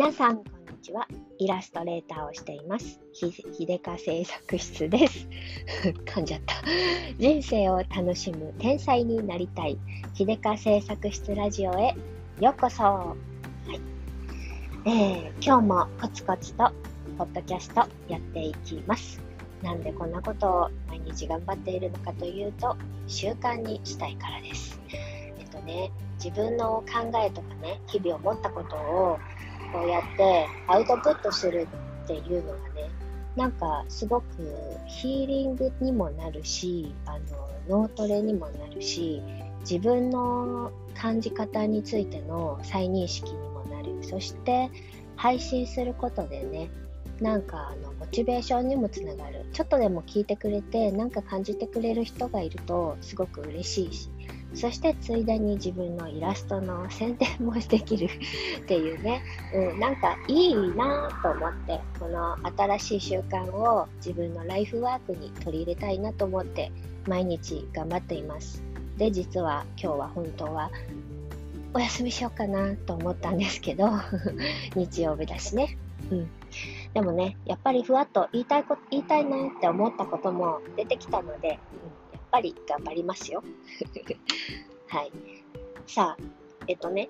皆さん、こんにちは。イラストレーターをしています。ひ、ひでか製作室です。噛んじゃった。人生を楽しむ天才になりたい。ひでか製作室ラジオへようこそ。はい。えー、今日もコツコツと、ポッドキャストやっていきます。なんでこんなことを毎日頑張っているのかというと、習慣にしたいからです。えっとね、自分の考えとかね、日々思ったことをこうやってアウトプットするっていうのがね、なんかすごくヒーリングにもなるし、あの、脳トレにもなるし、自分の感じ方についての再認識にもなる。そして配信することでね、なんかあのモチベーションにもつながる。ちょっとでも聞いてくれて、なんか感じてくれる人がいるとすごく嬉しいし、そしてついでに自分のイラストの宣伝もできるっていうね、うん、なんかいいなと思って、この新しい習慣を自分のライフワークに取り入れたいなと思って、毎日頑張っています。で、実は今日は本当はお休みしようかなと思ったんですけど、日曜日だしね。うん。でもね、やっぱりふわっと言いたいこと、言いたいなって思ったことも出てきたので、ぱり頑張りますよ。はい。さあ、えっとね、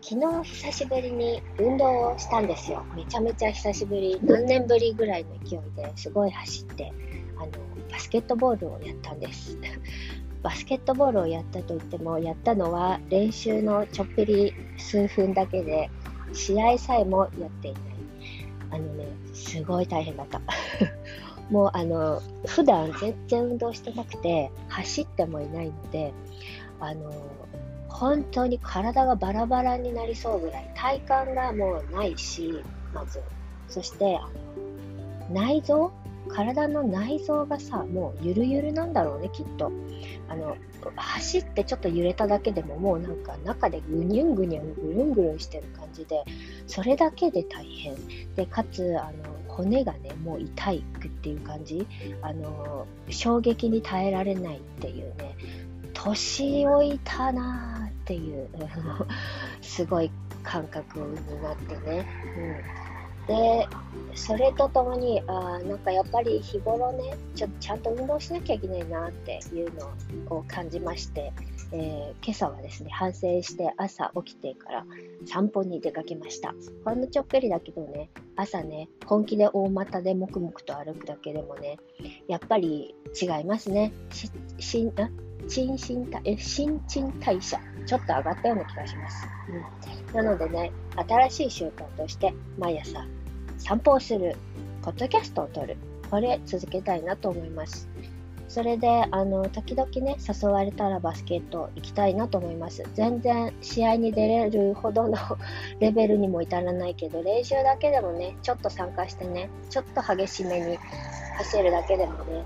昨日久しぶりに運動をしたんですよ。めちゃめちゃ久しぶり、何年ぶりぐらいの勢いですごい走って、あの、バスケットボールをやったんです。バスケットボールをやったといっても、やったのは練習のちょっぴり数分だけで、試合さえもやっていない。あのね、すごい大変だった。もうあの普段全然運動してなくて走ってもいないのであの本当に体がバラバラになりそうぐらい体幹がもうないしまず。そして内臓？体の内臓がさもうゆるゆるなんだろうねきっと。あの走ってちょっと揺れただけでももうなんか中でぐにゅんぐにゅんぐるんぐるんしてる感じでそれだけで大変。でかつあの骨がねもう痛いっていう感じ。あの衝撃に耐えられないっていうね。年老いたなーっていう すごい感覚になってね、うん。で、それとともに、あなんかやっぱり日頃ねちょ、ちゃんと運動しなきゃいけないなっていうのを感じまして、えー、今朝はですね、反省して朝起きてから散歩に出かけました。ほんのちょっぴりだけどね、朝ね、本気で大股で黙々と歩くだけでもね、やっぱり違いますね。し、し、あ？新陳代新陳代謝、ちょっと上がったような気がします。うん、なのでね、新しい習慣として、毎朝散歩をする、ポッドキャストを撮る、これ続けたいなと思います。それで、あの、時々ね、誘われたらバスケット行きたいなと思います。全然試合に出れるほどの レベルにも至らないけど、練習だけでもね、ちょっと参加してね、ちょっと激しめに走るだけでもね、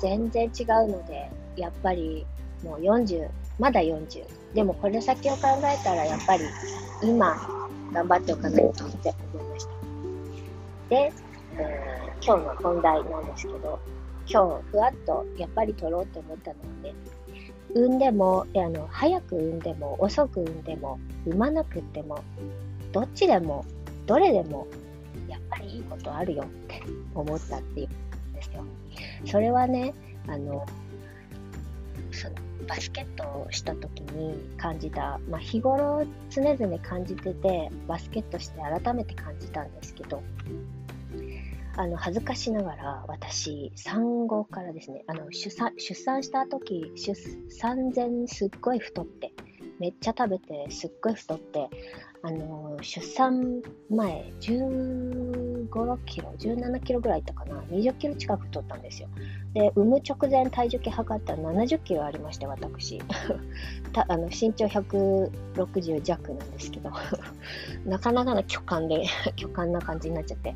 全然違うので、やっぱりもう40、まだ40。でもこれ先を考えたらやっぱり今頑張っておかないとって思いました。で、えー、今日の本題なんですけど、今日ふわっとやっぱり取ろうと思ったのはね、産んでも、あの早く産んでも遅く産んでも産まなくってもどっちでもどれでもやっぱりいいことあるよって思ったっていうんですよ。それはね、あのそのバスケットをした時に感じた、まあ、日頃常々感じててバスケットして改めて感じたんですけどあの恥ずかしながら私産後からですねあの出産出産した時出産前すっごい太ってめっちゃ食べてすっごい太ってあの出産前15、キロ、17キロぐらいいったかな、20キロ近く太ったんですよ。で、産む直前体重計測ったら70キロありまして、私。たあの身長160弱なんですけど、なかなかの巨漢で、巨漢な感じになっちゃって。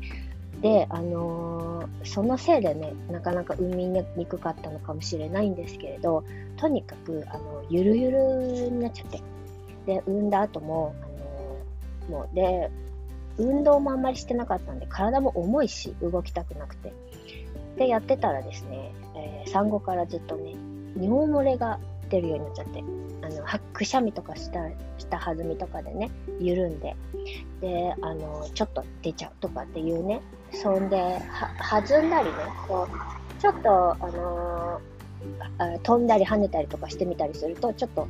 で、あのー、そのせいでね、なかなか産みにくかったのかもしれないんですけれど、とにかく、あの、ゆるゆるになっちゃって。で、産んだ後も、あのもうで、運動もあんまりしてなかったんで、体も重いし、動きたくなくて。で、やってたらですね、えー、産後からずっとね、尿漏れがってるようになっちゃって、あの、くしゃみとかした、した弾みとかでね、緩んで、で、あの、ちょっと出ちゃうとかっていうね、そんで、は、弾んだりね、こう、ちょっと、あのー、飛んだり跳ねたりとかしてみたりすると、ちょっと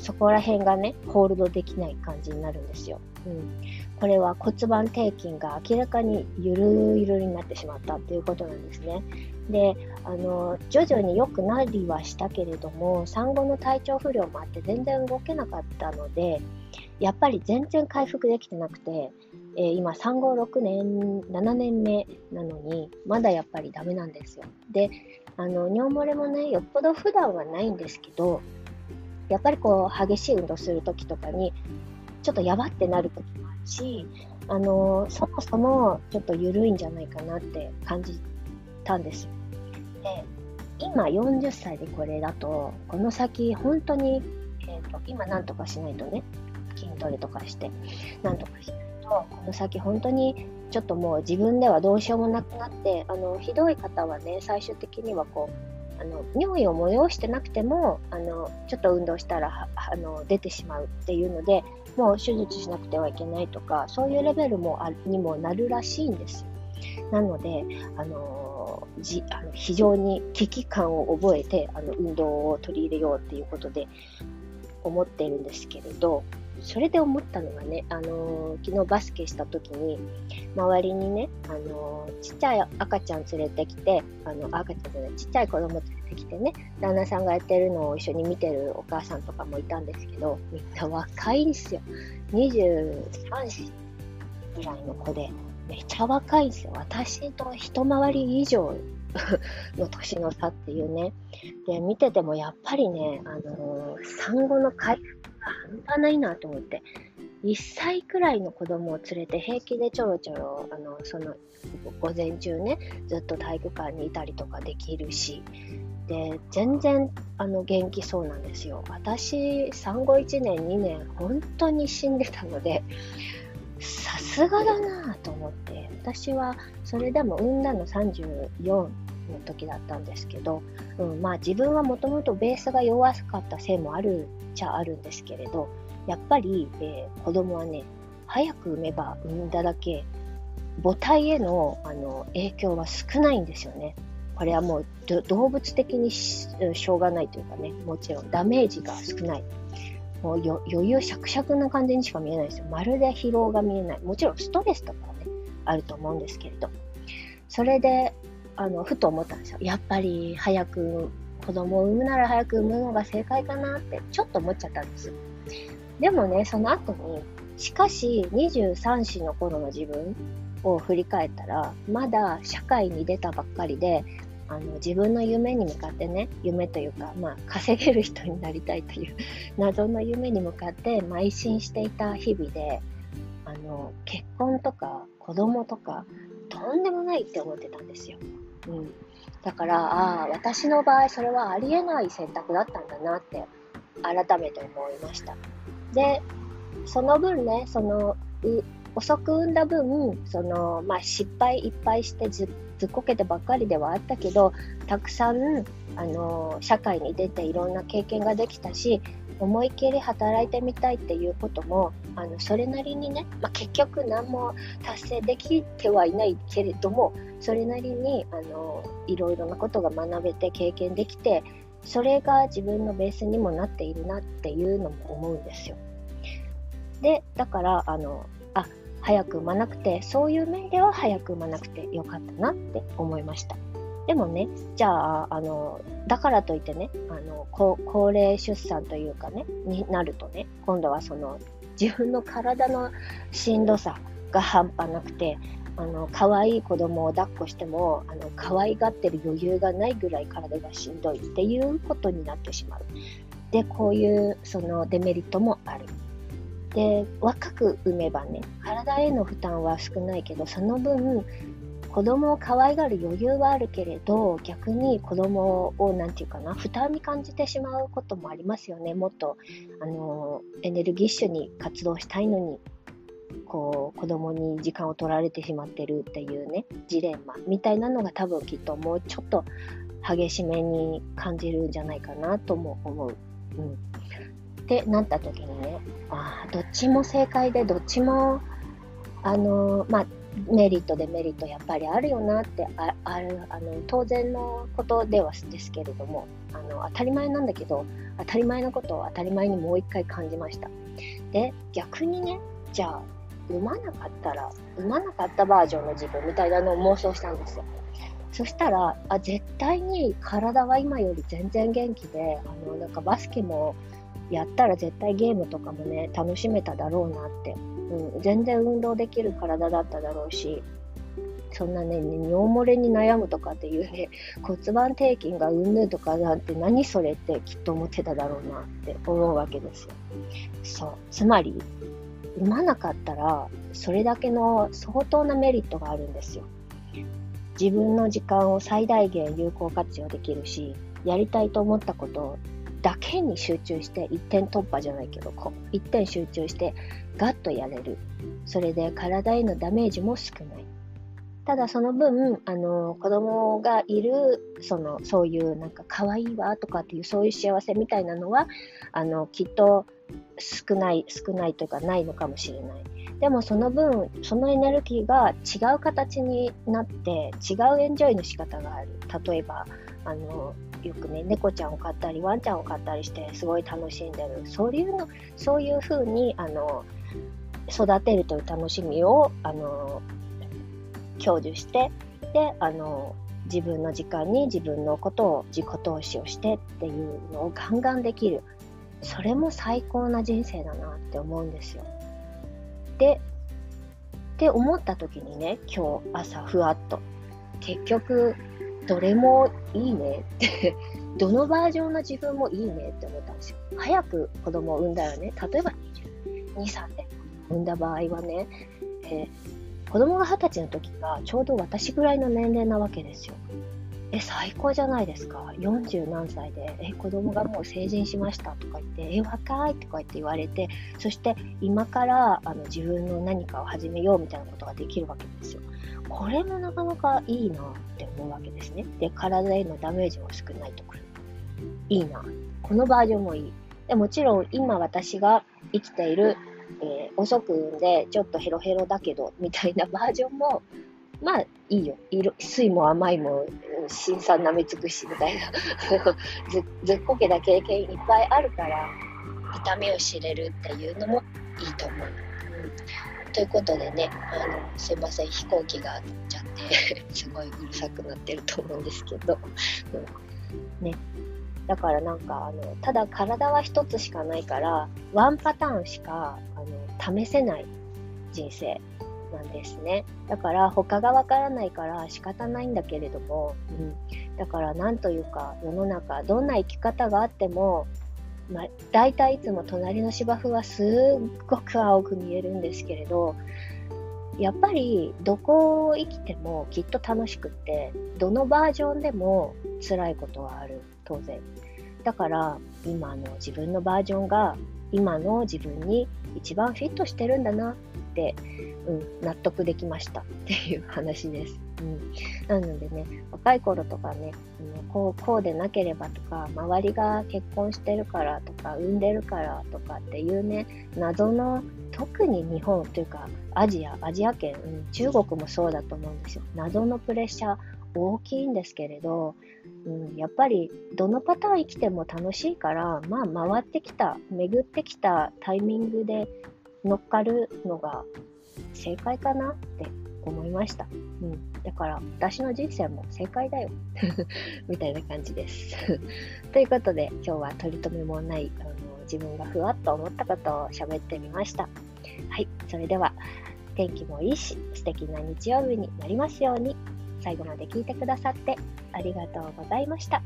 そこら辺がね、ホールドできない感じになるんですよ。うん。これは骨盤底筋が明らかにゆるゆるになってしまったっていうことなんですね。で、あの、徐々に良くなりはしたけれども、産後の体調不良もあって全然動けなかったので、やっぱり全然回復できてなくて、えー、今産後6年、7年目なのに、まだやっぱりダメなんですよ。で、あの、尿漏れもね、よっぽど普段はないんですけど、やっぱりこう、激しい運動するときとかに、ちょっとやばってなるともあし、あのそもそもちょっと緩いんじゃないかなって感じたんです。で、今40歳でこれだと、この先本当に、えーと、今なんとかしないとね、筋トレとかして、なんとかしないと、この先本当にちょっともう自分ではどうしようもなくなって、あの、ひどい方はね、最終的にはこう、あの尿意を催してなくてもあのちょっと運動したらあの出てしまうっていうのでもう手術しなくてはいけないとかそういうレベルもあにもなるらしいんですなのであのじあの非常に危機感を覚えてあの運動を取り入れようっていうことで思っているんですけれどそれで思ったのがね、あのー、昨日バスケした時に、周りにね、あのー、ちっちゃい赤ちゃん連れてきて、あの、赤ちゃんじゃない、ちっちゃい子供連れてきてね、旦那さんがやってるのを一緒に見てるお母さんとかもいたんですけど、みんな若いんですよ。23歳ぐらいの子で、めっちゃ若いんですよ。私と一回り以上の年の差っていうね。で、見ててもやっぱりね、あのー、産後の回復半端ないなと思って。1歳くらいの子供を連れて平気でちょろちょろ、あの、その、午前中ね、ずっと体育館にいたりとかできるし、で、全然、あの、元気そうなんですよ。私、産後1年、2年、本当に死んでたので、さすがだなと思って、私は、それでも産んだの34の時だったんですけど、うん、まあ自分はもともとベースが弱かったせいもあるちゃあるんですけれど、やっぱり、えー、子供はね、早く産めば産んだだけ、母体へのあの影響は少ないんですよね。これはもう動物的にしょうがないというかね、もちろんダメージが少ない。もう余裕しゃくしゃくな感じにしか見えないですよ。まるで疲労が見えない。もちろんストレスとかはね、あると思うんですけれど。それで、あの、ふと思ったんですよ。やっぱり早く子供を産むなら早く産むのが正解かなってちょっと思っちゃったんです。でもね、その後に、しかし23歳の頃の自分を振り返ったら、まだ社会に出たばっかりで、あの自分の夢に向かってね、夢というか、まあ、稼げる人になりたいという 謎の夢に向かって邁進していた日々で、あの結婚とか子供とか、とんでもないって思ってたんですよ。うん、だから、ああ、私の場合それはありえない選択だったんだなって改めて思いました。で、その分ね、その、遅く産んだ分、その、まあ、失敗いっぱいしてずずっこけてばっかりではあったけど、たくさん、あの、社会に出ていろんな経験ができたし、思いっきり働いてみたいっていうことも、あの、それなりにね、まあ、結局何も達成できてはいないけれども、それなりに、あの、いろいろなことが学べて経験できて、それが自分のベースにもなっているなっていうのも思うんですよ。で、だから、あの、あ、早く産まなくて、そういう面では早く産まなくてよかったなって思いました。でもね、じゃあ、あの、だからといってね、あの、高齢出産というかね、になるとね、今度はその、自分の体のしんどさが半端なくて、あの、可愛い子供を抱っこしても、あの、可愛がってる余裕がないぐらい体がしんどいっていうことになってしまう。で、こういう、そのデメリットもある。で、若く産めばね、体への負担は少ないけど、その分、子供を可愛がる余裕はあるけれど、逆に子供を、なんていうかな、負担に感じてしまうこともありますよね。もっと、あの、エネルギッシュに活動したいのに、こう、子供に時間を取られてしまってるっていうね、ジレンマみたいなのが多分きっともうちょっと激しめに感じるんじゃないかなとも思う。うん。ってなった時にね、ああ、どっちも正解で、どっちも、あの、まあ、メリット、デメリットやっぱりあるよなってああるあの当然のことではですけれどもあの当たり前なんだけど当たり前のことを当たり前にもう一回感じました。で逆にねじゃあ産まなかったら産まなかったバージョンの自分みたいなのを妄想したんですよ。そしたらあ絶対に体は今より全然元気であのなんかバスケもやったら絶対ゲームとかもね楽しめただろうなってうん、全然運動できる体だっただろうし、そんなね、尿漏れに悩むとかっていうね、骨盤底筋がうんぬとかなんて何それってきっと思ってただろうなって思うわけですよ。そう。つまり、産まなかったら、それだけの相当なメリットがあるんですよ。自分の時間を最大限有効活用できるし、やりたいと思ったことだけに集中して一点突破じゃないけどこう一点集中してガッとやれる。それで体へのダメージも少ない。ただその分あの子供がいるそのそういうなんか可愛いわとかっていうそういう幸せみたいなのはあのきっと少ない少ないというかないのかもしれない。でもその分そのエネルギーが違う形になって違うエンジョイの仕方がある。例えばあのよくね猫ちゃんを飼ったりワンちゃんを飼ったりしてすごい楽しんでる。そういうのそういう風にあの育てるという楽しみをあの享受してであの自分の時間に自分のことを自己投資をしてっていうのをガンガンできるそれも最高な人生だなって思うんですよ。でって思った時にね今日朝ふわっと結局どれもいいねって どのバージョンの自分もいいねって思ったんですよ。早く子供を産んだらね、例えば22、3で産んだ場合はね、えー、子供が20歳の時がちょうど私ぐらいの年齢なわけですよ。え、最高じゃないですか。40何歳で、え、子供がもう成人しましたとか言って、え、若いとか言って言われて、そして今からあの自分の何かを始めようみたいなことができるわけですよ。これもなかなかいいなって思うわけですね。で、体へのダメージも少ないとくる。いいな。このバージョンもいい。でもちろん今私が生きている、えー、遅く産んでちょっとヘロヘロだけどみたいなバージョンも まあいいよ。色水も甘いも新鮮なめ尽くしみたいな。ずずっこけた経験いっぱいあるから痛みを知れるっていうのもいいと思う。うん、ということでねあのすいません。飛行機が飛っちゃって すごいうるさくなってると思うんですけど、うん、ね。だからなんかあのただ体は一つしかないからワンパターンしかあの試せない人生なんですね。だから他がわからないから仕方ないんだけれども、うん、だからなんというか世の中どんな生き方があっても、まあ、大体いつも隣の芝生はすっごく青く見えるんですけれどやっぱりどこを生きてもきっと楽しくってどのバージョンでも辛いことはある当然だから今の自分のバージョンが今の自分に一番フィットしてるんだなって、うん、納得できましたっていう話です。うん、なのでね、若い頃とかね、こうこうでなければとか、周りが結婚してるからとか、産んでるからとかっていうね、謎の、特に日本というか、アジア、アジア圏、うん、中国もそうだと思うんですよ。謎のプレッシャー大きいんですけれど、うん、やっぱりどのパターン生きても楽しいから、まあ回ってきた、巡ってきたタイミングで乗っかるのが正解かなって思いました。うん。だから私の人生も正解だよ。みたいな感じです。ということで今日は取り留めもないあの自分がふわっと思ったことを喋ってみました。はい。それでは天気もいいし素敵な日曜日になりますように。最後まで聞いてくださってありがとうございました。